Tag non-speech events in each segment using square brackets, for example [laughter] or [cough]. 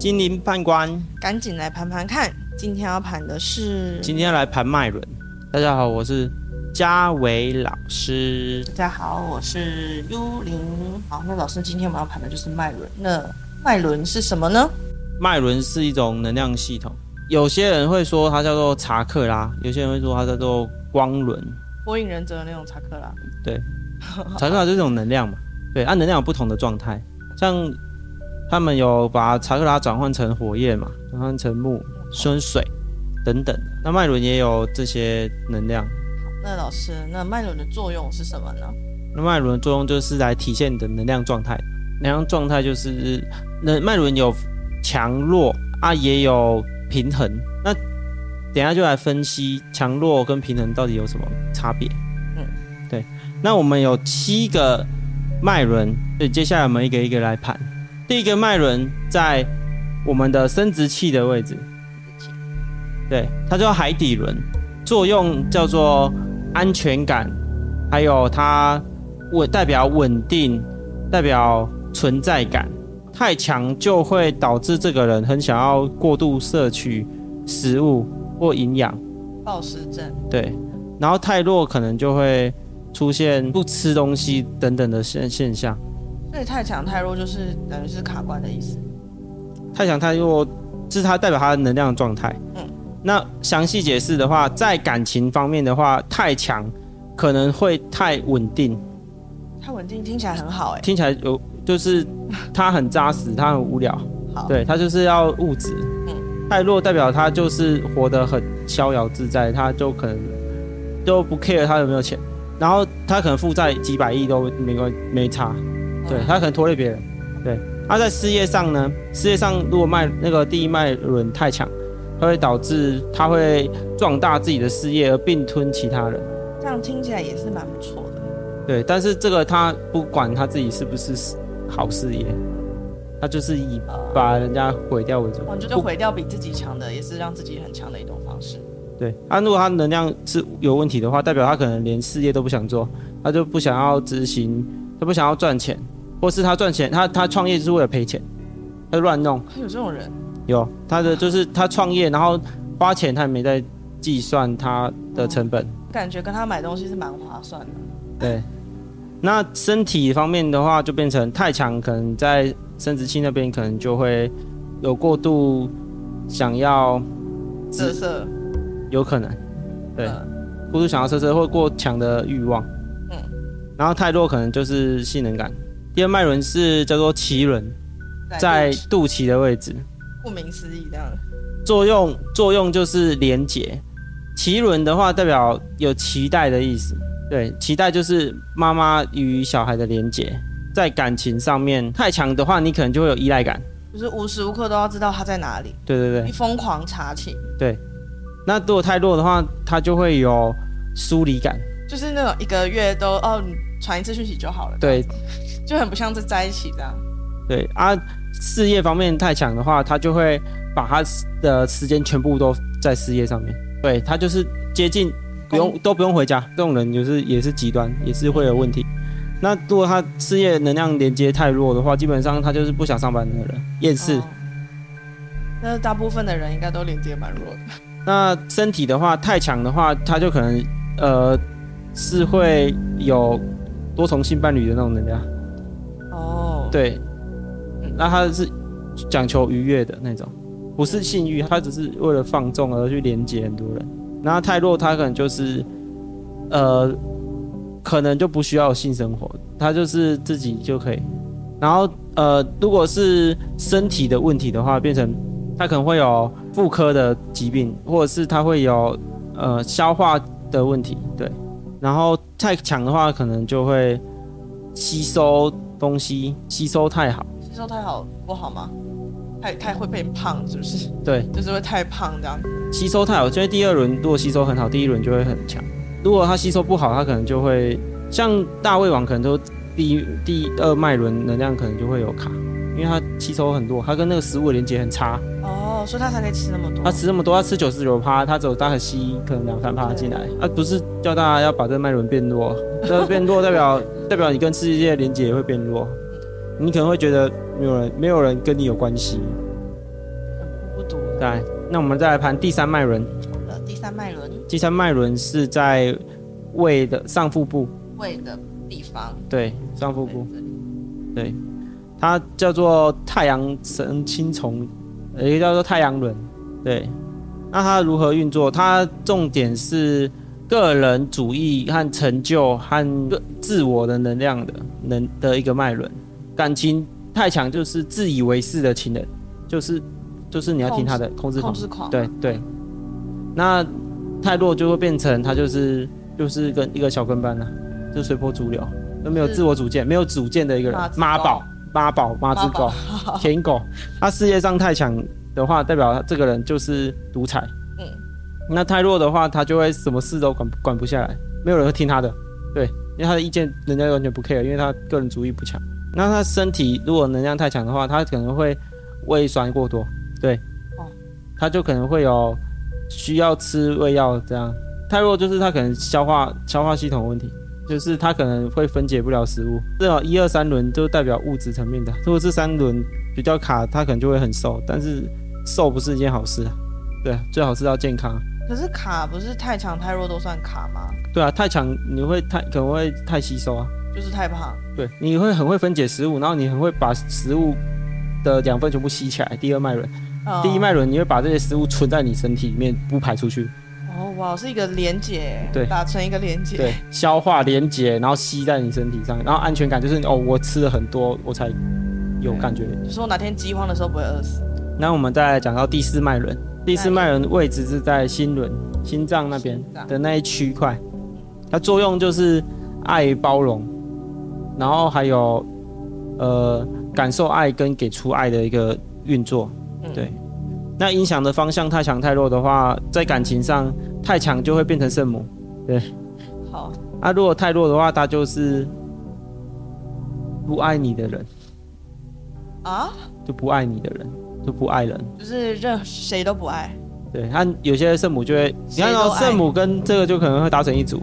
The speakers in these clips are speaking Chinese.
精灵判官，赶紧来盘盘看，今天要盘的是。今天来盘脉轮。大家好，我是嘉伟老师。大家好，我是幽灵。好，那老师，今天我们要盘的就是脉轮。那脉轮是什么呢？脉轮是一种能量系统，有些人会说它叫做查克拉，有些人会说它叫做光轮。火影忍者的那种查克拉。对，[laughs] 查克拉就是一种能量嘛。对，按能量有不同的状态，像他们有把查克拉转换成火焰嘛，转换成木、生水等等。那脉轮也有这些能量。那老师，那脉轮的作用是什么呢？那脉轮的作用就是来体现你的能量状态。能量状态就是那脉轮有强弱啊，也有平衡。那等下就来分析强弱跟平衡到底有什么差别。嗯，对。那我们有七个。脉轮，对，接下来我们一个一个来盘。第一个脉轮在我们的生殖器的位置，对，它叫海底轮，作用叫做安全感，还有它稳代表稳定，代表存在感。太强就会导致这个人很想要过度摄取食物或营养，暴食症。对，然后太弱可能就会。出现不吃东西等等的现现象，所以太强太弱就是等于是卡关的意思。太强太弱是它代表它的能量状态。嗯，那详细解释的话，在感情方面的话，太强可能会太稳定。太稳定听起来很好哎，听起来有就是它很扎实，它很无聊。好，对，它就是要物质。嗯，太弱代表他就是活得很逍遥自在，他就可能都不 care 他有没有钱。然后他可能负债几百亿都没关没差，对他可能拖累别人，对。他在事业上呢，事业上如果脉那个第一脉轮太强，它会导致他会壮大自己的事业而并吞其他人。这样听起来也是蛮不错的。对，但是这个他不管他自己是不是好事业，他就是以把人家毁掉为主。我觉得毁掉比自己强的，也是让自己很强的一种方式。对，他如果他能量是有问题的话，代表他可能连事业都不想做，他就不想要执行，他不想要赚钱，或是他赚钱，他他创业就是为了赔钱，他乱弄。有这种人？有，他的就是他创业，然后花钱他也没在计算他的成本。感觉跟他买东西是蛮划算的。对，那身体方面的话，就变成太强，可能在生殖器那边可能就会有过度想要色色。有可能，对，过度想要色色或过强的欲望，嗯，然后太弱可能就是性能感。第二脉轮是叫做脐轮，在肚脐的位置。顾名思义，这样作用作用就是连结。脐轮的话代表有脐带的意思，对，脐带就是妈妈与小孩的连结。在感情上面太强的话，你可能就会有依赖感，就是无时无刻都要知道他在哪里。对对对，你疯狂查寝。对。那如果太弱的话，他就会有疏离感，就是那种一个月都哦传一次讯息就好了，对，就很不像是在一起这样。对啊，事业方面太强的话，他就会把他的时间全部都在事业上面。对他就是接近不用都不用回家，这种人就是也是极端，也是会有问题。那如果他事业能量连接太弱的话，基本上他就是不想上班的人，厌世。那大部分的人应该都连接蛮弱的。那身体的话太强的话，他就可能呃是会有多重性伴侣的那种能量。哦，对，那他是讲求愉悦的那种，不是性欲，他只是为了放纵而去连接很多人。然后太弱，他可能就是呃可能就不需要性生活，他就是自己就可以。然后呃如果是身体的问题的话，变成。他可能会有妇科的疾病，或者是他会有呃消化的问题，对。然后太强的话，可能就会吸收东西吸收太好，吸收太好不好吗？太太会变胖，是不是？对，就是会太胖这样。吸收太好，因为第二轮如果吸收很好，第一轮就会很强。如果它吸收不好，它可能就会像大胃王，可能都第第二脉轮能量可能就会有卡。因为它吸收很多，它跟那个食物的连接很差哦，所以他才可以吃那么多。他吃那么多，他吃九十九趴，他只有大概吸可能两三趴进来。啊，不是叫大家要把这个脉轮变弱，[laughs] 这变弱代表代表你跟世界的连接也会变弱。你可能会觉得没有人没有人跟你有关系。对，那我们再来盘第三脉轮。呃，第三脉轮第三脉轮是在胃的上腹部，胃的地方，对，上腹部，对，它叫做太阳神青虫，呃一个叫做太阳轮，对。那它如何运作？它重点是个人主义和成就和个自我的能量的能的一个脉轮。感情太强就是自以为是的情人，就是就是你要听他的控制狂控，制狂，对对。那太弱就会变成他就是就是跟一个小跟班呐、就随波逐流，都没有自我主见，没有主见的一个人妈宝妈宝妈子狗妈舔狗。[laughs] 他事业上太强的话，代表他这个人就是独裁。嗯，那太弱的话，他就会什么事都管管不下来，没有人会听他的。对，因为他的意见人家完全不 care，因为他个人主义不强。那他身体如果能量太强的话，他可能会胃酸过多，对，哦他就可能会有需要吃胃药这样。太弱就是他可能消化消化系统问题，就是它可能会分解不了食物。至少一二三轮就代表物质层面的，如果是三轮比较卡，它可能就会很瘦，但是瘦不是一件好事啊。对，最好是要健康。可是卡不是太强太弱都算卡吗？对啊，太强你会太可能会太吸收啊。就是太胖。对，你会很会分解食物，然后你很会把食物的养分全部吸起来。第二脉轮，哦第一脉轮你会把这些食物存在你身体里面，不排出去。哦，哇，是一个连接，对打成一个连接。对，消化连接，然后吸在你身体上，然后安全感就是哦，我吃了很多，我才有感觉。就说哪天饥荒的时候不会饿死。那我们再来讲到第四脉轮，第四脉轮位置是在心轮、心脏那边的那一区块，它作用就是爱与包容，然后还有呃感受爱跟给出爱的一个运作。嗯对，那影响的方向太强太弱的话，在感情上太强就会变成圣母，对好，啊，如果太弱的话，他就是不爱你的人，啊，就不爱你的人，就不爱人。就是任谁都不爱。对，他有些圣母就会，你看到圣母跟这个就可能会达成一组。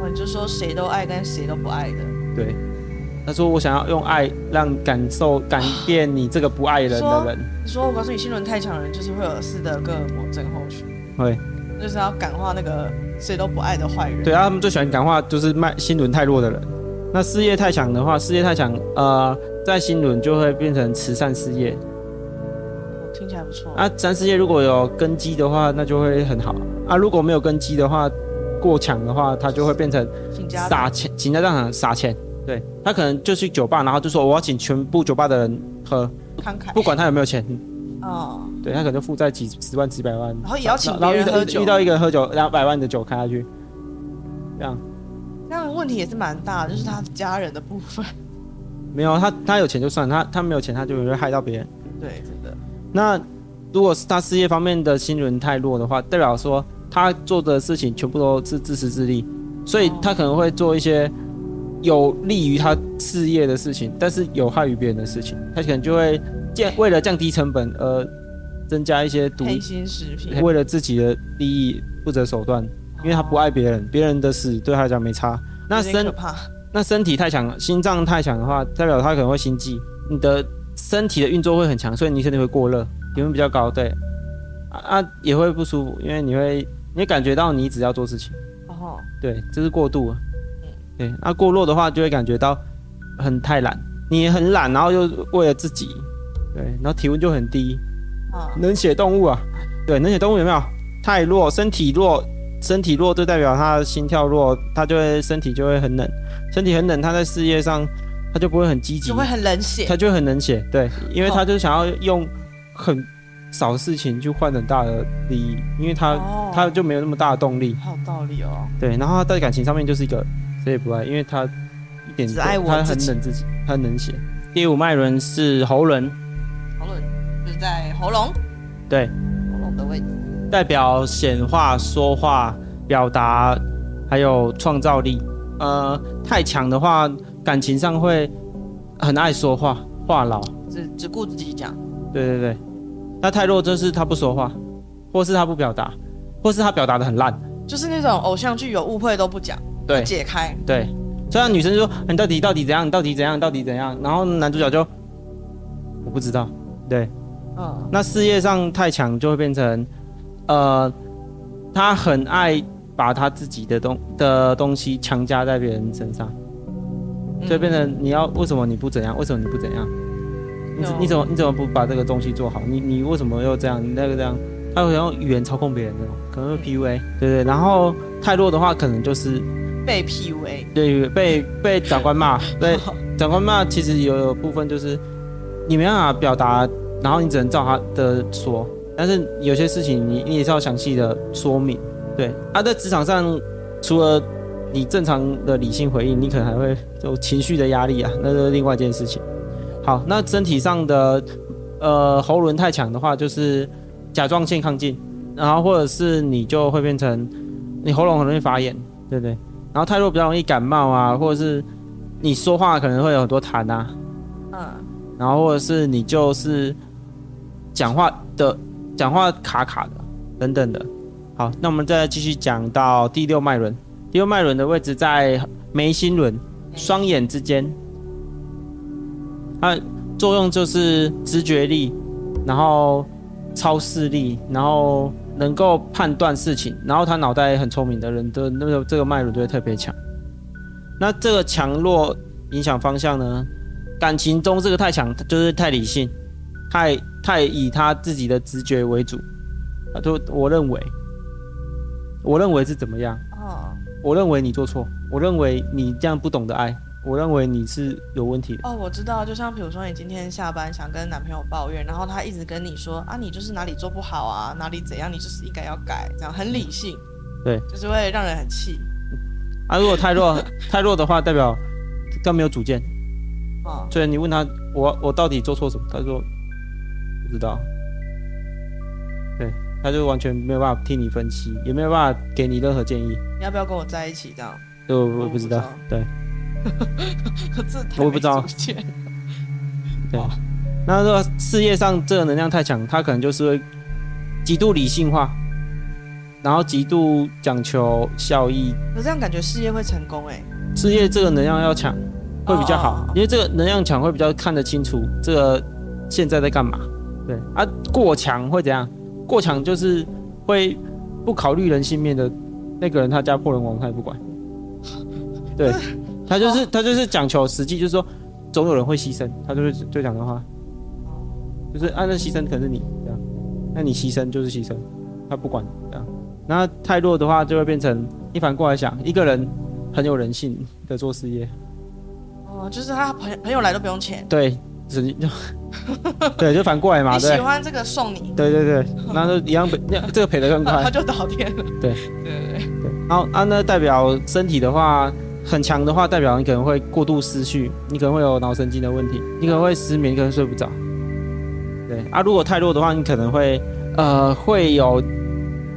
我就说谁都爱，跟谁都不爱的。对，他说我想要用爱让感受改变你这个不爱人的人，你说我告诉你，心轮太强的人就是会有斯德哥尔摩症候群，会，就是要感化那个谁都不爱的坏人。对啊，他们最喜欢感化就是卖心轮太弱的人。那事业太强的话，事业太强，呃，在心轮就会变成慈善事业。哦，听起来不错。啊，三事业如果有根基的话，那就会很好。啊，如果没有根基的话，过强的话，它就会变成请家撒钱，请在账场撒钱。对他可能就去酒吧，然后就说我要请全部酒吧的人喝，慷慨，不管他有没有钱。哦，对他可能负债几十万、几百万，然后也要请然人喝酒遇到一个人喝酒两百万的酒开下去，这样这样问题也是蛮大的，就是他家人的部分。没有他他有钱就算，他他没有钱他就会害到别人。对，真的。那如果是他事业方面的心轮太弱的话，代表说他做的事情全部都是自私自利，所以他可能会做一些有利于他事业的事情，但是有害于别人的事情。他可能就会降为了降低成本而增加一些毒，黑心食品，为了自己的利益不择手段，因为他不爱别人，别人的死对他来讲没差。那身。那身体太强，心脏太强的话，代表他可能会心悸，你的身体的运作会很强，所以你身体会过热，体温比较高，对，啊啊也会不舒服，因为你会你会感觉到你一直要做事情，哦，对，这是过度了，对，那、过弱的话就会感觉到很太懒，你很懒，然后又为了自己，对，然后体温就很低，啊，冷血动物啊，对，冷血动物有没有？太弱，身体弱，身体弱就代表他的心跳弱，他就会身体就会很冷，身体很冷，他在事业上他就不会很积极就，会很冷血。他就会很冷血，对，因为他就想要用很少的事情去换很大的利益，因为他、哦他就没有那么大的动力，好有道理哦。对，然后他在感情上面就是一个谁也不爱，因为他一点只爱我他自己很冷自己，他很冷血。第五脉轮是喉轮，喉轮就是在喉咙，对，喉咙的位置。代表显化、说话、表达，还有创造力。呃，太强的话，感情上会很爱说话，话痨。只只顾自己讲。对对对，那太弱就是他不说话，或是他不表达，或是他表达的很烂。就是那种偶像剧有误会都不讲，对解开，对，虽然女生就说你到底到底怎样，你到底怎样，到底怎样，然后男主角就我不知道，对，嗯，那事业上太强就会变成，呃，他很爱把他自己的东的东西强加在别人身上，嗯就变成你要为什么你不怎样？为什么你不怎样？你你怎么你怎么不把这个东西做好？你你为什么又这样？你那个这样，他会用语言操控别人那种，可能会 PUA，对对。然后太弱的话，可能就是被 PUA，对被被长官骂，[laughs] 对长官骂，其实有有部分就是你没办法表达，然后你只能照他的说，但是有些事情你你也是要详细的说明。对，啊，在职场上，除了你正常的理性回应，你可能还会有情绪的压力啊，那是另外一件事情。好，那身体上的呃喉轮太强的话，就是甲状腺亢进，然后或者是你就会变成你喉咙很容易发炎，对不对？然后太弱比较容易感冒啊，或者是你说话可能会有很多痰啊，嗯，然后或者是你就是讲话的讲话卡卡的等等的。好，那我们再继续讲到第六脉轮，第六脉轮的位置在眉心轮双眼之间，它作用就是直觉力，然后超视力，然后能够判断事情，然后他脑袋很聪明的人的那个这个脉轮就会特别强。那这个强弱影响方向呢？感情中这个太强，就是太理性，太太以他自己的直觉为主。啊，就我认为，我认为是怎么样？哦我认为你做错，我认为你这样不懂得爱，我认为你是有问题的。哦，我知道，就像比如说你今天下班想跟男朋友抱怨，然后他一直跟你说啊，你就是哪里做不好啊，哪里怎样，你就是应该要改，这样很理性，对，就是会让人很气。啊，如果太弱 [laughs] 太弱的话，代表更没有主见。哦，所以你问他，我我到底做错什么？他说不知道。对，他就完全没有办法替你分析，也没有办法给你任何建议。你要不要跟我在一起？这样，就我我不知道，对 [laughs] 我不知道对哦。那这个事业上这个能量太强，他可能就是会极度理性化，然后极度讲求效益。那这样感觉事业会成功哎、事业这个能量要强会比较好哦，因为这个能量强会比较看得清楚这个现在在干嘛。对啊，过强会怎样？过强就是会不考虑人性面的那个人，他家破人亡他也不管。对，[laughs] 他就是他就是讲求实际，就是说总有人会牺牲，他就是就讲的话，就是按照牺牲可能是你这样，那你牺牲就是牺牲，他不管这样。那太弱的话就会变成一反过来想，一个人很有人性的做事业，哦，就是他朋友朋友来都不用钱，对，只就 [laughs] 对就反过来嘛，你喜欢这个送你，对对对，[laughs] 那就一样赔，那这个赔得更快他。[laughs] 就倒贴了。对对对对，对，然后啊，那代表身体的话很强的话，代表你可能会过度失绪，你可能会有脑神经的问题，你可能会失眠，可能睡不着。对啊，如果太弱的话，你可能会呃会有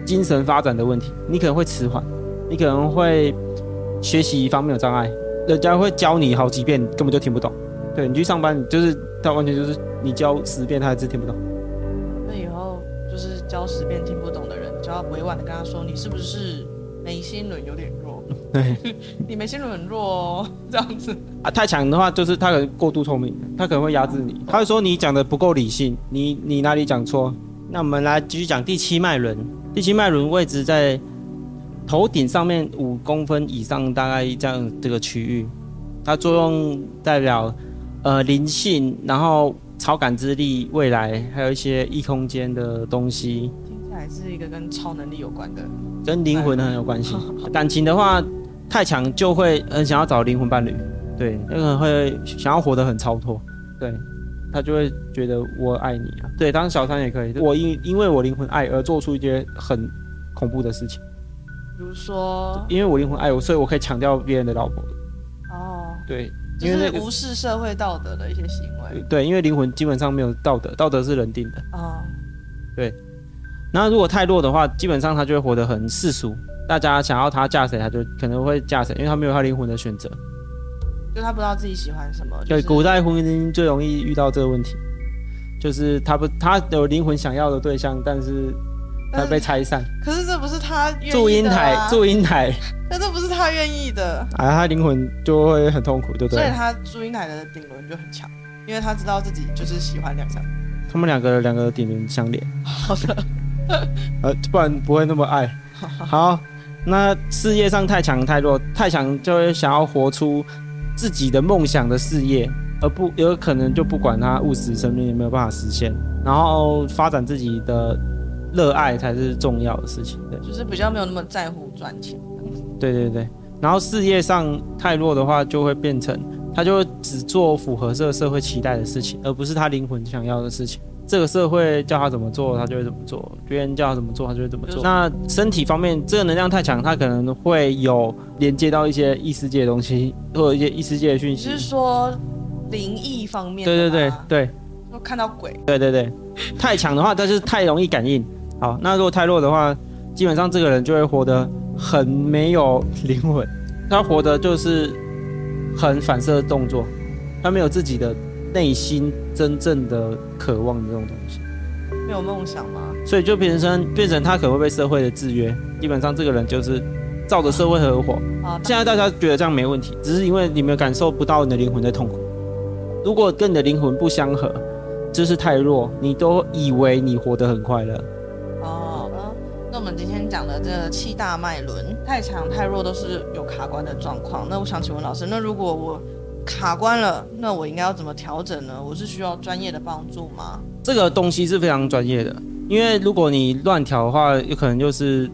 精神发展的问题，你可能会迟缓，你可能会学习方面有障碍，人家会教你好几遍，根本就听不懂。对你去上班，就是他完全就是你教十遍，他还是听不懂。那以后就是教十遍听不懂的人，就要委婉的跟他说，你是不是眉心轮有点弱？[laughs] 对 [laughs] 你眉心轮很弱哦，这样子。啊，太强的话就是他可能过度聪明，他可能会压制你，他会说你讲的不够理性，你你哪里讲错？那我们来继续讲第七脉轮，第七脉轮位置在头顶上面五公分以上，大概这样这个区域，它作用代表呃灵性，然后超感知力、未来，还有一些异空间的东西。听起来是一个跟超能力有关的。跟灵魂很有关系。感情的话，太强就会很想要找灵魂伴侣，对，那个会想要活得很超脱，对，他就会觉得我爱你啊。对，当小三也可以，我因因为我灵魂爱而做出一些很恐怖的事情，比如说，因为我灵魂爱我，所以我可以抢掉别人的老婆。哦，对，就因为无视社会道德的一些行为。对，因为灵魂基本上没有道德，道德是人定的。啊、那如果太弱的话，基本上他就会活得很世俗。大家想要他嫁谁，他就可能会嫁谁，因为他没有他灵魂的选择。就他不知道自己喜欢什么。对，就是古代婚姻最容易遇到这个问题，就是他不，他有灵魂想要的对象，但是他被拆散。可是这不是他愿意的、啊。祝英台，祝英台，可这不是他愿意的，啊，他灵魂就会很痛苦，对不对？所以他祝英台的顶轮就很强，因为他知道自己就是喜欢两项。他们两个两个顶轮相连，好的，[laughs] 呃，不然不会那么爱。好，那事业上太强太弱，太强就会想要活出自己的梦想的事业，而不有可能就不管他务实生命有没有办法实现，然后发展自己的热爱才是重要的事情。对，就是比较没有那么在乎赚钱。对对对。然后事业上太弱的话，就会变成他就会只做符合这个社会期待的事情，而不是他灵魂想要的事情。这个社会叫他怎么做，他就会怎么做；别人叫他怎么做，他就会怎么做。那身体方面，这个能量太强，他可能会有连接到一些异世界的东西，或者一些异世界的讯息。就是说灵异方面，对对对对，就看到鬼。对对对，太强的话，他就是太容易感应。好，那如果太弱的话，基本上这个人就会活得很没有灵魂，他活的就是很反射的动作，他没有自己的内心真正的渴望的这种东西，没有梦想吗？所以就变成变成他可能会被社会的制约，基本上这个人就是照着社会合伙。啊，现在大家觉得这样没问题，只是因为你没有感受不到你的灵魂在痛苦。如果跟你的灵魂不相合，就是太弱，你都以为你活得很快乐。哦，嗯，那我们今天讲的这七大脉轮，太强太弱都是有卡关的状况。那我想请问老师，那如果我卡关了，那我应该要怎么调整呢？我是需要专业的帮助吗？这个东西是非常专业的，因为如果你乱调的话，有可能就是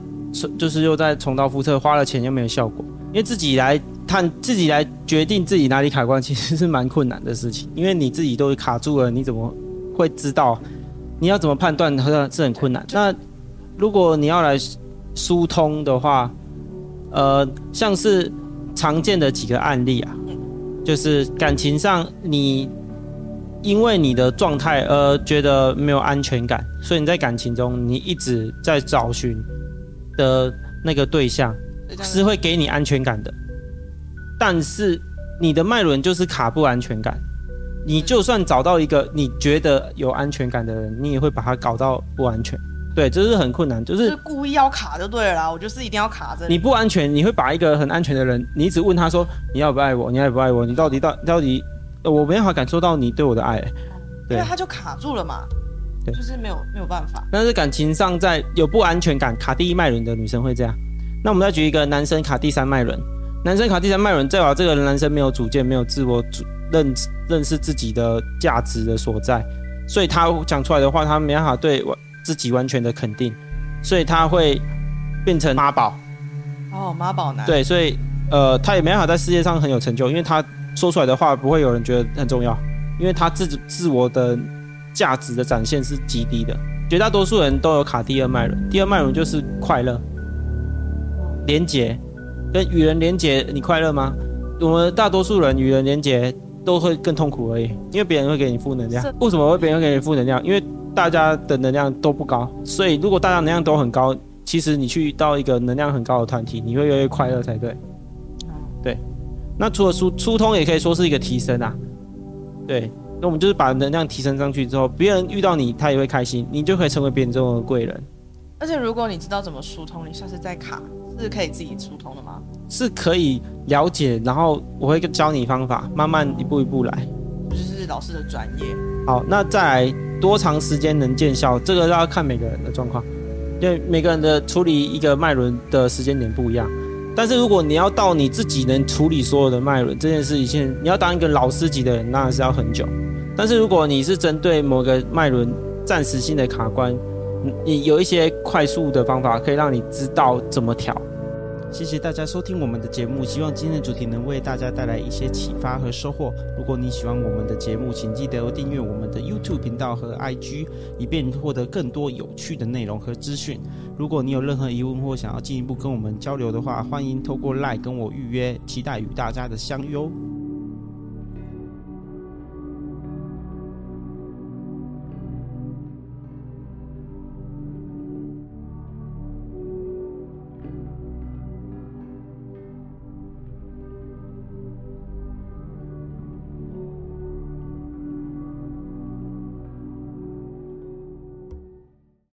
就是又在重蹈覆辙，花了钱又没有效果。因为自己来探，自己来决定自己哪里卡关，其实是蛮困难的事情。因为你自己都卡住了，你怎么会知道？你要怎么判断？好像是很困难。那如果你要来疏通的话，呃，像是常见的几个案例啊，就是感情上你因为你的状态而觉得没有安全感，所以你在感情中你一直在找寻的那个对象是会给你安全感的，但是你的脉轮就是卡不安全感。你就算找到一个你觉得有安全感的人，你也会把他搞到不安全。对，这是很困难，就就是是故意要卡就对了啦。我就是一定要卡着你不安全，你会把一个很安全的人，你一直问他说你要不爱我，你爱不爱我，你到底到到底，呃我没办法感受到你对我的爱。对因为他就卡住了嘛，对就是没有没有办法。但是感情上在有不安全感卡第一脉轮的女生会这样。那我们再举一个男生卡第三脉轮，男生卡第三脉轮，代表这个男生没有主见，没有自我主认认识自己的价值的所在，所以他讲出来的话，他没办法对我自己完全的肯定，所以他会变成妈宝。哦，妈宝男。对，所以呃，他也没办法在事业上很有成就，因为他说出来的话不会有人觉得很重要，因为他自自我的价值的展现是极低的。绝大多数人都有卡第二脉轮，第二脉轮就是快乐、连结，跟与人连结，你快乐吗？我们大多数人与人连结都会更痛苦而已，因为别人会给你负能量。为什么会别人会给你负能量？因为大家的能量都不高，所以如果大家能量都很高，其实你去到一个能量很高的团体，你会越来越快乐才对。对，那除了疏疏通，也可以说是一个提升啊。对，那我们就是把能量提升上去之后，别人遇到你，他也会开心，你就可以成为别人中的贵人，而且如果你知道怎么疏通，你下次再卡是可以自己疏通的吗？是可以了解，然后我会教你方法，慢慢一步一步来。就是老师的专业。好，那再来多长时间能见效？这个要看每个人的状况，因为每个人的处理一个脉轮的时间点不一样。但是如果你要到你自己能处理所有的脉轮这件事情，你要当一个老师级的人，那是要很久。但是如果你是针对某个脉轮暂时性的卡关，你有一些快速的方法可以让你知道怎么调。谢谢大家收听我们的节目，希望今天的主题能为大家带来一些启发和收获。如果你喜欢我们的节目，请记得订阅我们的 YouTube 频道和 IG，以便获得更多有趣的内容和资讯。如果你有任何疑问或想要进一步跟我们交流的话，欢迎透过 LINE 跟我预约，期待与大家的相约哦。